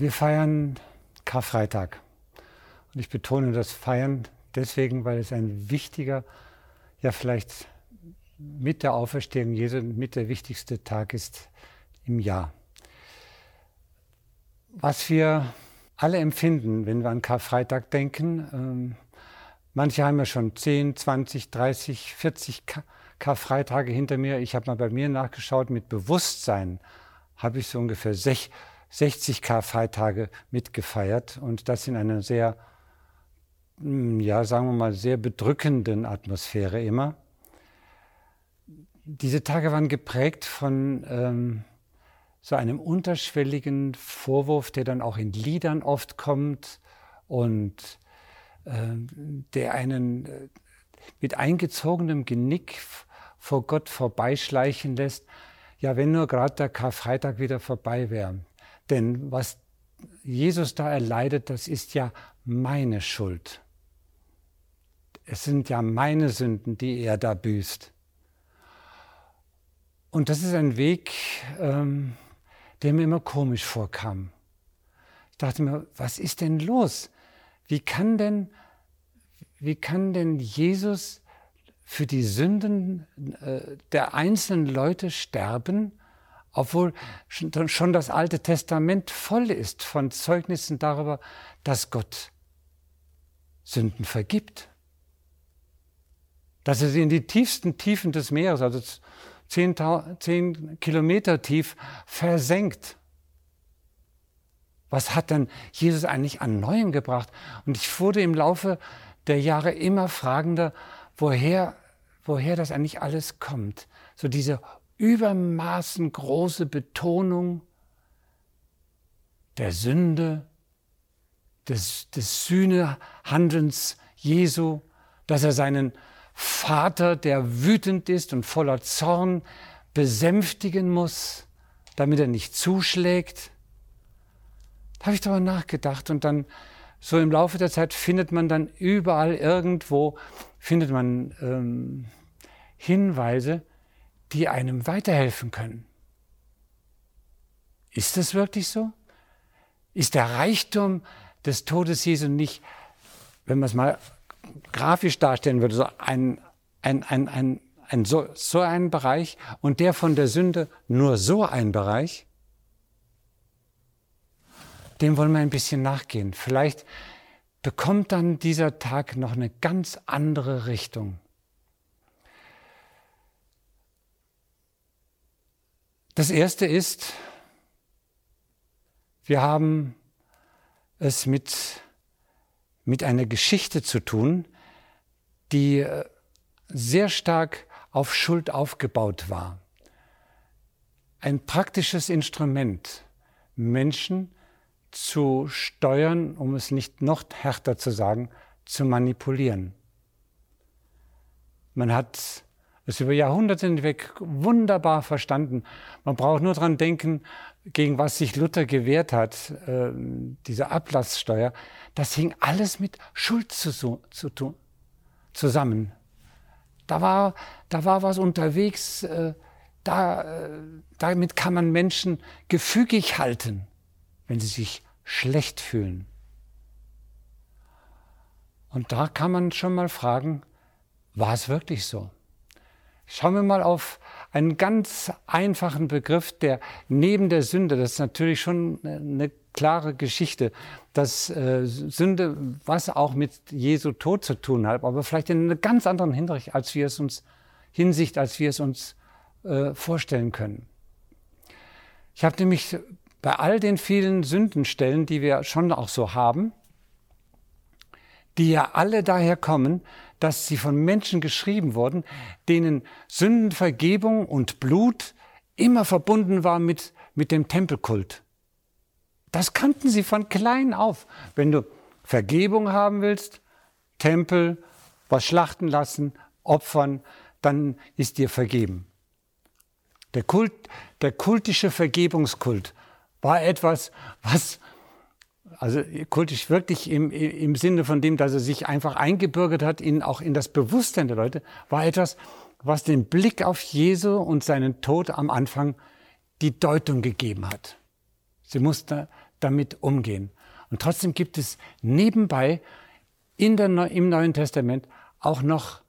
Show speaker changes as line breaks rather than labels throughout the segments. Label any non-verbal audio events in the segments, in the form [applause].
Wir feiern Karfreitag. Und ich betone das Feiern deswegen, weil es ein wichtiger, ja vielleicht mit der Auferstehung Jesu mit der wichtigste Tag ist im Jahr. Was wir alle empfinden, wenn wir an Karfreitag denken, ähm, manche haben ja schon 10, 20, 30, 40 Karfreitage hinter mir. Ich habe mal bei mir nachgeschaut, mit Bewusstsein habe ich so ungefähr 60 Karfreitage mitgefeiert und das in einer sehr, hm, ja, sagen wir mal, sehr bedrückenden Atmosphäre immer. Diese Tage waren geprägt von ähm, so einem unterschwelligen Vorwurf, der dann auch in Liedern oft kommt und äh, der einen äh, mit eingezogenem Genick vor Gott vorbeischleichen lässt. Ja, wenn nur gerade der Karfreitag wieder vorbei wäre. Denn was Jesus da erleidet, das ist ja meine Schuld. Es sind ja meine Sünden, die er da büßt. Und das ist ein Weg, ähm, der mir immer komisch vorkam. Ich dachte mir, was ist denn los? Wie kann denn, wie kann denn Jesus für die Sünden äh, der einzelnen Leute sterben, obwohl schon das Alte Testament voll ist von Zeugnissen darüber, dass Gott Sünden vergibt. Dass er sie in die tiefsten Tiefen des Meeres, also zehn, zehn Kilometer tief versenkt. Was hat denn Jesus eigentlich an Neuem gebracht? Und ich wurde im Laufe der Jahre immer fragender, woher, woher das eigentlich alles kommt. So diese übermaßen große Betonung der Sünde, des, des Sühnehandelns Jesu, dass er seinen Vater, der wütend ist und voller Zorn, besänftigen muss, damit er nicht zuschlägt. Da habe ich darüber nachgedacht und dann so im Laufe der Zeit findet man dann überall irgendwo, findet man ähm, Hinweise, die einem weiterhelfen können. Ist das wirklich so? Ist der Reichtum des Todes Jesu nicht, wenn man es mal grafisch darstellen würde, so ein, ein, ein, ein, ein so, so ein Bereich und der von der Sünde nur so ein Bereich, dem wollen wir ein bisschen nachgehen. Vielleicht bekommt dann dieser Tag noch eine ganz andere Richtung. Das erste ist, wir haben es mit mit einer Geschichte zu tun, die äh, sehr stark auf Schuld aufgebaut war. Ein praktisches Instrument, Menschen zu steuern, um es nicht noch härter zu sagen, zu manipulieren. Man hat es über Jahrhunderte hinweg wunderbar verstanden. Man braucht nur daran denken, gegen was sich Luther gewehrt hat, äh, diese Ablasssteuer, das hing alles mit Schuld zu, zu tun, zusammen. Da war, da war was unterwegs, äh, da, äh, damit kann man Menschen gefügig halten, wenn sie sich schlecht fühlen. Und da kann man schon mal fragen, war es wirklich so? Schauen wir mal auf einen ganz einfachen Begriff, der neben der Sünde, das ist natürlich schon eine klare Geschichte, dass äh, Sünde was auch mit Jesu Tod zu tun hat, aber vielleicht in einer ganz anderen Hinsicht, als wir es uns Hinsicht, als wir es uns äh, vorstellen können. Ich habe nämlich bei all den vielen Sündenstellen, die wir schon auch so haben, die ja alle daher kommen, dass sie von Menschen geschrieben wurden, denen Sündenvergebung und Blut immer verbunden war mit, mit dem Tempelkult. Das kannten sie von klein auf. Wenn du Vergebung haben willst, Tempel, was schlachten lassen, opfern, dann ist dir vergeben. Der, Kult, der kultische Vergebungskult war etwas, was also kultisch wirklich im, im Sinne von dem, dass er sich einfach eingebürgert hat, in, auch in das Bewusstsein der Leute, war etwas, was den Blick auf Jesu und seinen Tod am Anfang die Deutung gegeben hat. Sie muss da, damit umgehen. Und trotzdem gibt es nebenbei in der, im Neuen Testament auch noch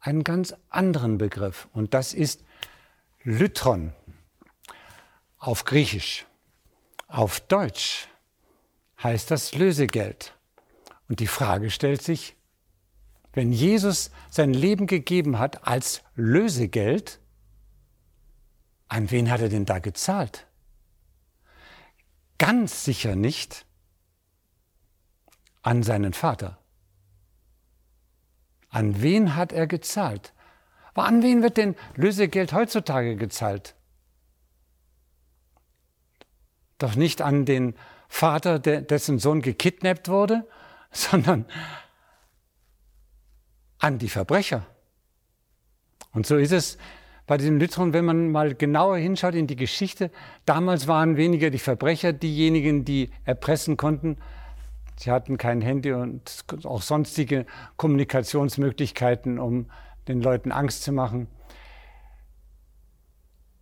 einen ganz anderen Begriff. Und das ist Lytron auf Griechisch. Auf Deutsch heißt das Lösegeld. Und die Frage stellt sich, wenn Jesus sein Leben gegeben hat als Lösegeld, an wen hat er denn da gezahlt? Ganz sicher nicht an seinen Vater. An wen hat er gezahlt? Aber an wen wird denn Lösegeld heutzutage gezahlt? Doch nicht an den Vater, dessen Sohn gekidnappt wurde, [laughs] sondern an die Verbrecher. Und so ist es bei den Lütern, wenn man mal genauer hinschaut in die Geschichte. Damals waren weniger die Verbrecher diejenigen, die erpressen konnten. Sie hatten kein Handy und auch sonstige Kommunikationsmöglichkeiten, um den Leuten Angst zu machen.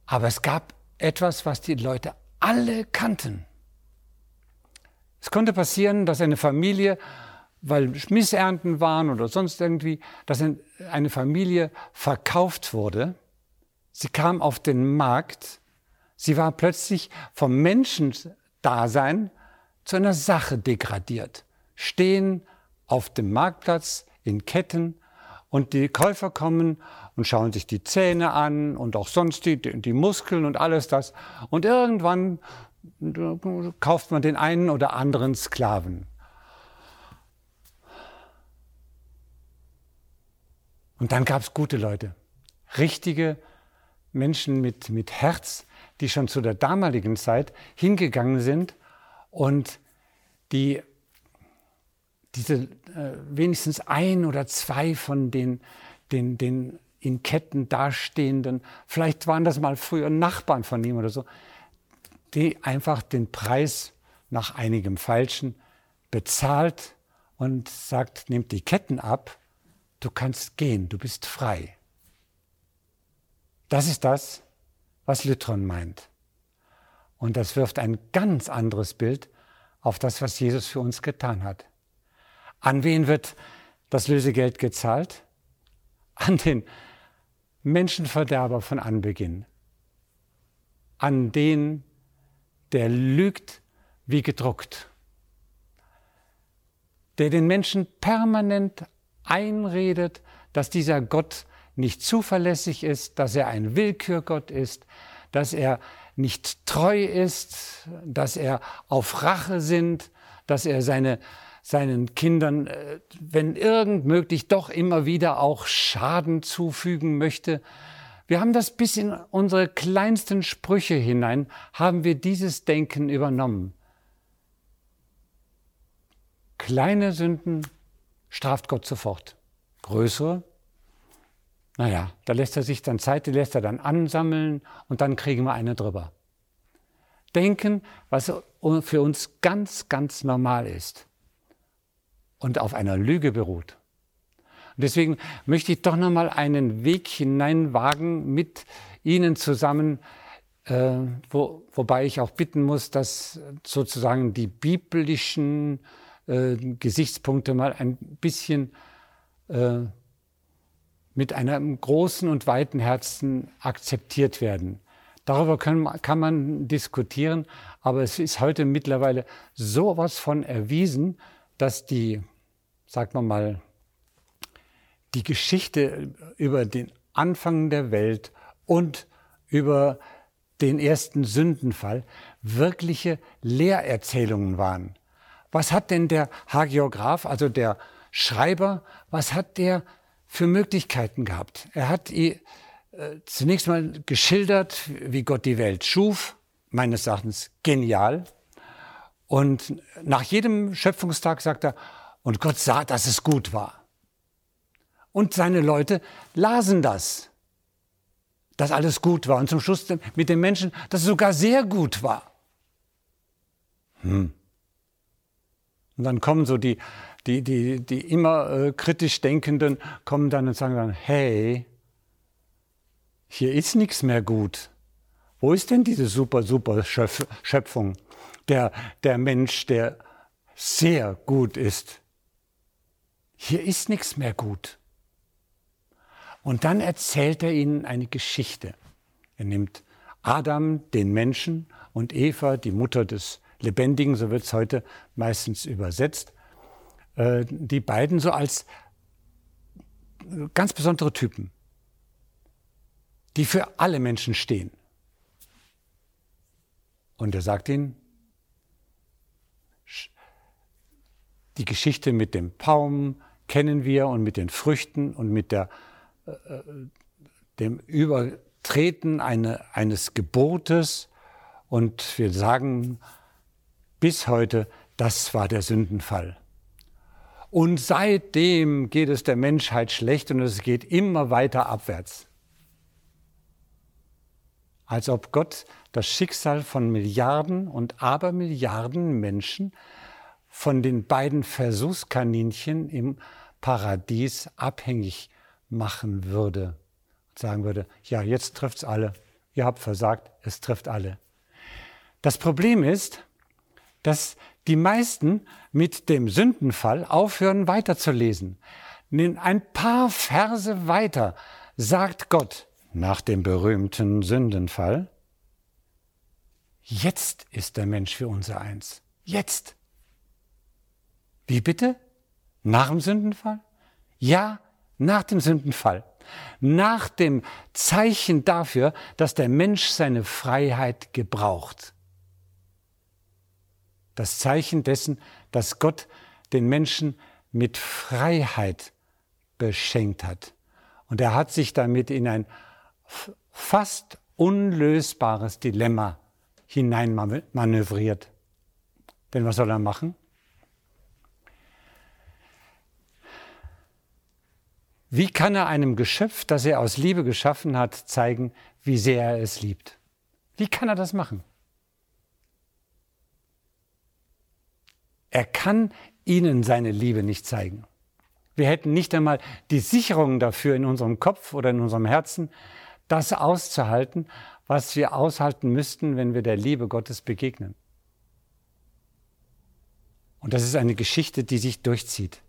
Aber es gab etwas, was die Leute alle kannten. Es konnte passieren, dass eine Familie, weil Missernten waren oder sonst irgendwie, dass eine Familie verkauft wurde. Sie kam auf den Markt. Sie war plötzlich vom Menschendasein zu einer Sache degradiert. Stehen auf dem Marktplatz in Ketten und die Käufer kommen und schauen sich die Zähne an und auch sonst die, die Muskeln und alles das. Und irgendwann kauft man den einen oder anderen Sklaven. Und dann gab es gute Leute, richtige Menschen mit, mit Herz, die schon zu der damaligen Zeit hingegangen sind und die diese äh, wenigstens ein oder zwei von den, den, den in Ketten dastehenden, vielleicht waren das mal früher Nachbarn von ihm oder so, die einfach den Preis nach einigem Falschen bezahlt und sagt, nehmt die Ketten ab, du kannst gehen, du bist frei. Das ist das, was Lytron meint. Und das wirft ein ganz anderes Bild auf das, was Jesus für uns getan hat. An wen wird das Lösegeld gezahlt? An den Menschenverderber von Anbeginn. An den, der lügt wie gedruckt. Der den Menschen permanent einredet, dass dieser Gott nicht zuverlässig ist, dass er ein Willkürgott ist, dass er nicht treu ist, dass er auf Rache sinnt, dass er seine seinen Kindern, äh, wenn irgend möglich, doch immer wieder auch Schaden zufügen möchte. Wir haben das bis in unsere kleinsten Sprüche hinein, haben wir dieses Denken übernommen. Kleine Sünden straft Gott sofort. Größere, naja, da lässt er sich dann Zeit, die lässt er dann ansammeln und dann kriegen wir eine drüber. Denken, was für uns ganz, ganz normal ist und auf einer Lüge beruht. Und deswegen möchte ich doch noch mal einen Weg hineinwagen mit Ihnen zusammen, äh, wo, wobei ich auch bitten muss, dass sozusagen die biblischen äh, Gesichtspunkte mal ein bisschen äh, mit einem großen und weiten Herzen akzeptiert werden. Darüber können, kann man diskutieren, aber es ist heute mittlerweile sowas von erwiesen, dass die sagt man mal, die Geschichte über den Anfang der Welt und über den ersten Sündenfall wirkliche Lehrerzählungen waren. Was hat denn der Hagiograph, also der Schreiber, was hat der für Möglichkeiten gehabt? Er hat äh, zunächst mal geschildert, wie Gott die Welt schuf, meines Erachtens genial. Und nach jedem Schöpfungstag sagt er, und Gott sah, dass es gut war. Und seine Leute lasen das, dass alles gut war. Und zum Schluss mit den Menschen, dass es sogar sehr gut war. Hm. Und dann kommen so die, die, die, die immer äh, kritisch Denkenden, kommen dann und sagen dann, hey, hier ist nichts mehr gut. Wo ist denn diese super, super Schöpfung? der, der Mensch, der sehr gut ist. Hier ist nichts mehr gut. Und dann erzählt er ihnen eine Geschichte. Er nimmt Adam, den Menschen, und Eva, die Mutter des Lebendigen, so wird es heute meistens übersetzt, äh, die beiden so als ganz besondere Typen, die für alle Menschen stehen. Und er sagt ihnen, die Geschichte mit dem Baum kennen wir und mit den Früchten und mit der, äh, äh dem Übertreten eine, eines Gebotes. Und wir sagen bis heute, das war der Sündenfall. Und seitdem geht es der Menschheit schlecht und es geht immer weiter abwärts. Als ob Gott das Schicksal von Milliarden und Abermilliarden Menschen von den beiden Versuchskaninchen im Paradies abhängig machen würde. Und sagen würde, ja, jetzt trifft's alle. Ihr habt versagt, es trifft alle. Das Problem ist, dass die meisten mit dem Sündenfall aufhören weiterzulesen. Ein paar Verse weiter sagt Gott nach dem berühmten Sündenfall, jetzt ist der Mensch für unser Eins. Jetzt. Wie bitte? Nach dem Sündenfall? Ja, nach dem Sündenfall. Nach dem Zeichen dafür, dass der Mensch seine Freiheit gebraucht das Zeichen dessen, dass Gott den Menschen mit Freiheit beschenkt hat. Und er hat sich damit in ein fast unlösbares Dilemma hineinmanövriert. Denn was soll er machen? Wie kann er einem Geschöpf, das er aus Liebe geschaffen hat, zeigen, wie sehr er es liebt? Wie kann er das machen? Er kann ihnen seine Liebe nicht zeigen. Wir hätten nicht einmal die Sicherung dafür in unserem Kopf oder in unserem Herzen, das auszuhalten, was wir aushalten müssten, wenn wir der Liebe Gottes begegnen. Und das ist eine Geschichte, die sich durchzieht.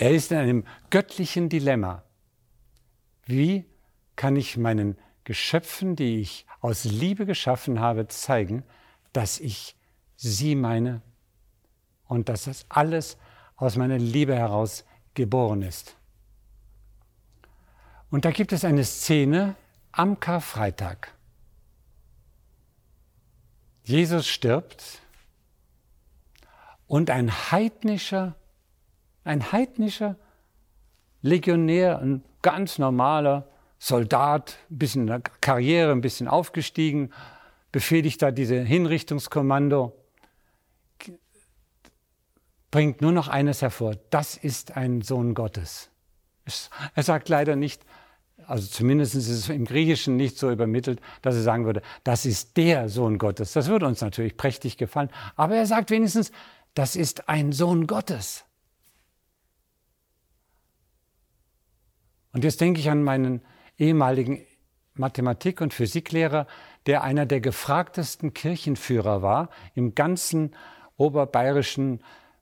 Er ist in einem göttlichen Dilemma. Wie kann ich meinen Geschöpfen, die ich aus Liebe geschaffen habe, zeigen, dass ich sie meine und dass das alles aus meiner Liebe heraus geboren ist. Und da gibt es eine Szene am Karfreitag. Jesus stirbt und ein heidnischer, ein heidnischer Legionär, ein ganz normaler Soldat, ein bisschen in der Karriere, ein bisschen aufgestiegen, befehligt da diese Hinrichtungskommando bringt nur noch eines hervor. Das ist ein Sohn Gottes. Er sagt leider nicht, also zumindest ist es im Griechischen nicht so übermittelt, dass er sagen würde, das ist der Sohn Gottes. Das würde uns natürlich prächtig gefallen. Aber er sagt wenigstens, das ist ein Sohn Gottes. Und jetzt denke ich an meinen ehemaligen Mathematik- und Physiklehrer, der einer der gefragtesten Kirchenführer war im ganzen oberbayerischen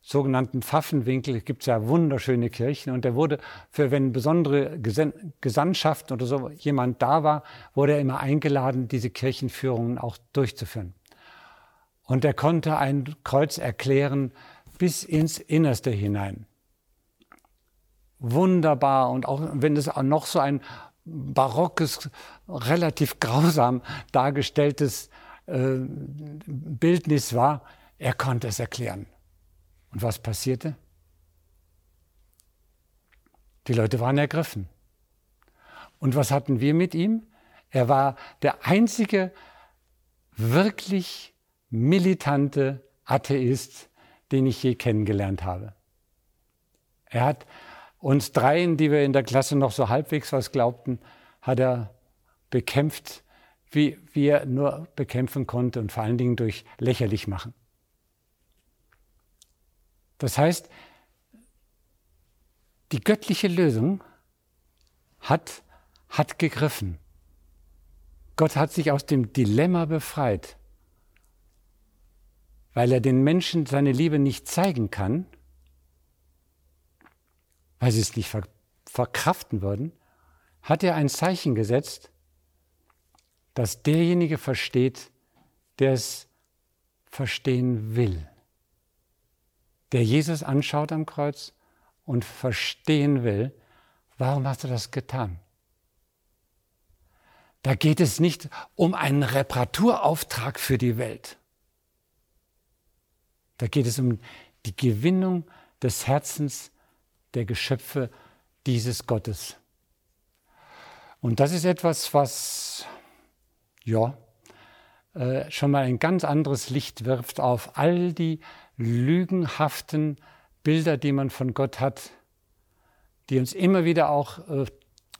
sogenannten Pfaffenwinkel gibt es ja wunderschöne Kirchen und der wurde für, wenn besondere Gesandtschaften oder so jemand da war, wurde er immer eingeladen, diese Kirchenführungen auch durchzuführen. Und er konnte ein Kreuz erklären bis ins Innerste hinein. Wunderbar und auch wenn es auch noch so ein barockes, relativ [laughs] grausam dargestelltes äh, Bildnis war, er konnte es erklären. Und was passierte? Die Leute waren ergriffen. Und was hatten wir mit ihm? Er war der einzige wirklich militante Atheist, den ich je kennengelernt habe. Er hat uns dreien, die wir in der Klasse noch so halbwegs was glaubten, hat er bekämpft, wie, wie er nur bekämpfen konnte und vor allen Dingen durch lächerlich machen. Das heißt, die göttliche Lösung hat, hat gegriffen. Gott hat sich aus dem Dilemma befreit weil er den Menschen seine Liebe nicht zeigen kann, weil sie es nicht verkraften würden, hat er ein Zeichen gesetzt, dass derjenige versteht, der es verstehen will. Der Jesus anschaut am Kreuz und verstehen will, warum hast du das getan? Da geht es nicht um einen Reparaturauftrag für die Welt. Da geht es um die Gewinnung des Herzens der Geschöpfe dieses Gottes. Und das ist etwas, was, ja, äh, schon mal ein ganz anderes Licht wirft auf all die lügenhaften Bilder, die man von Gott hat, die uns immer wieder auch äh,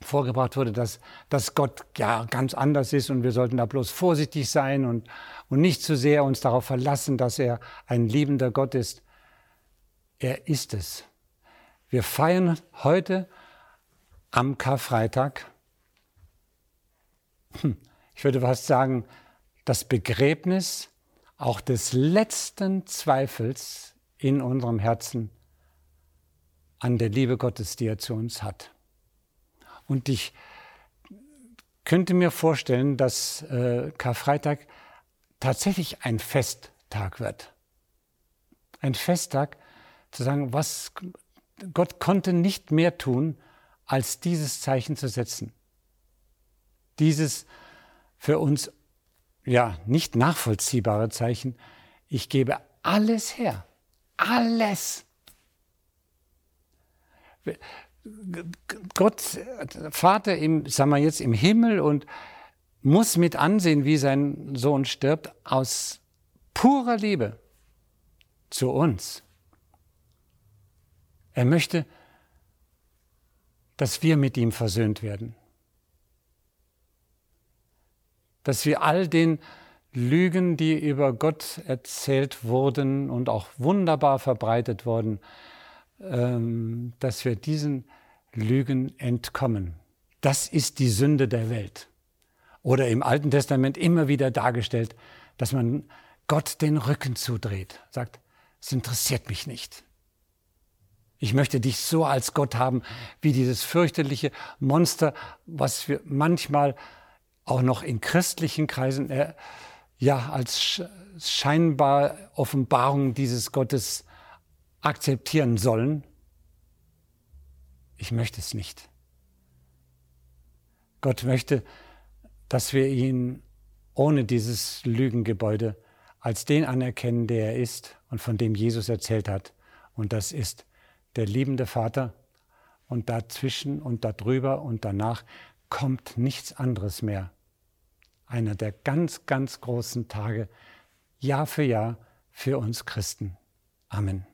vorgebracht wurde, dass, dass Gott ja ganz anders ist und wir sollten da bloß vorsichtig sein und, und nicht zu sehr uns darauf verlassen, dass er ein liebender Gott ist. Er ist es. Wir feiern heute am Karfreitag, hm, ich würde fast sagen, das Begräbnis auch des letzten Zweifels in unserem Herzen an der Liebe Gottes, die er zu uns hat. Und ich könnte mir vorstellen, dass äh, Karfreitag tatsächlich ein Festtag wird. Ein Festtag, zu sagen, was Gott konnte nicht mehr tun, als dieses Zeichen zu setzen. Dieses für uns ja nicht nachvollziehbare Zeichen. Ich gebe alles her. Alles. Gott, Vater im, sagen wir jetzt im Himmel und muss mit ansehen, wie sein Sohn stirbt, aus purer Liebe zu uns. Er möchte, dass wir mit ihm versöhnt werden. Dass wir all den Lügen, die über Gott erzählt wurden und auch wunderbar verbreitet wurden, ähm, dass wir diesen Lügen entkommen. Das ist die Sünde der Welt. Oder im Alten Testament immer wieder dargestellt, dass man Gott den Rücken zudreht, sagt, es interessiert mich nicht. Ich möchte dich so als Gott haben, wie dieses fürchterliche Monster, was wir manchmal auch noch in christlichen Kreisen äh, ja als scheinbar Offenbarung dieses Gottes akzeptieren sollen. Ich möchte es nicht. Gott möchte, dass wir ihn ohne dieses Lügengebäude als den anerkennen, der er ist und von dem Jesus erzählt hat. Und das ist der liebende Vater. Und dazwischen und darüber und danach kommt nichts anderes mehr. Einer der ganz, ganz großen Tage, Jahr für Jahr für uns Christen. Amen.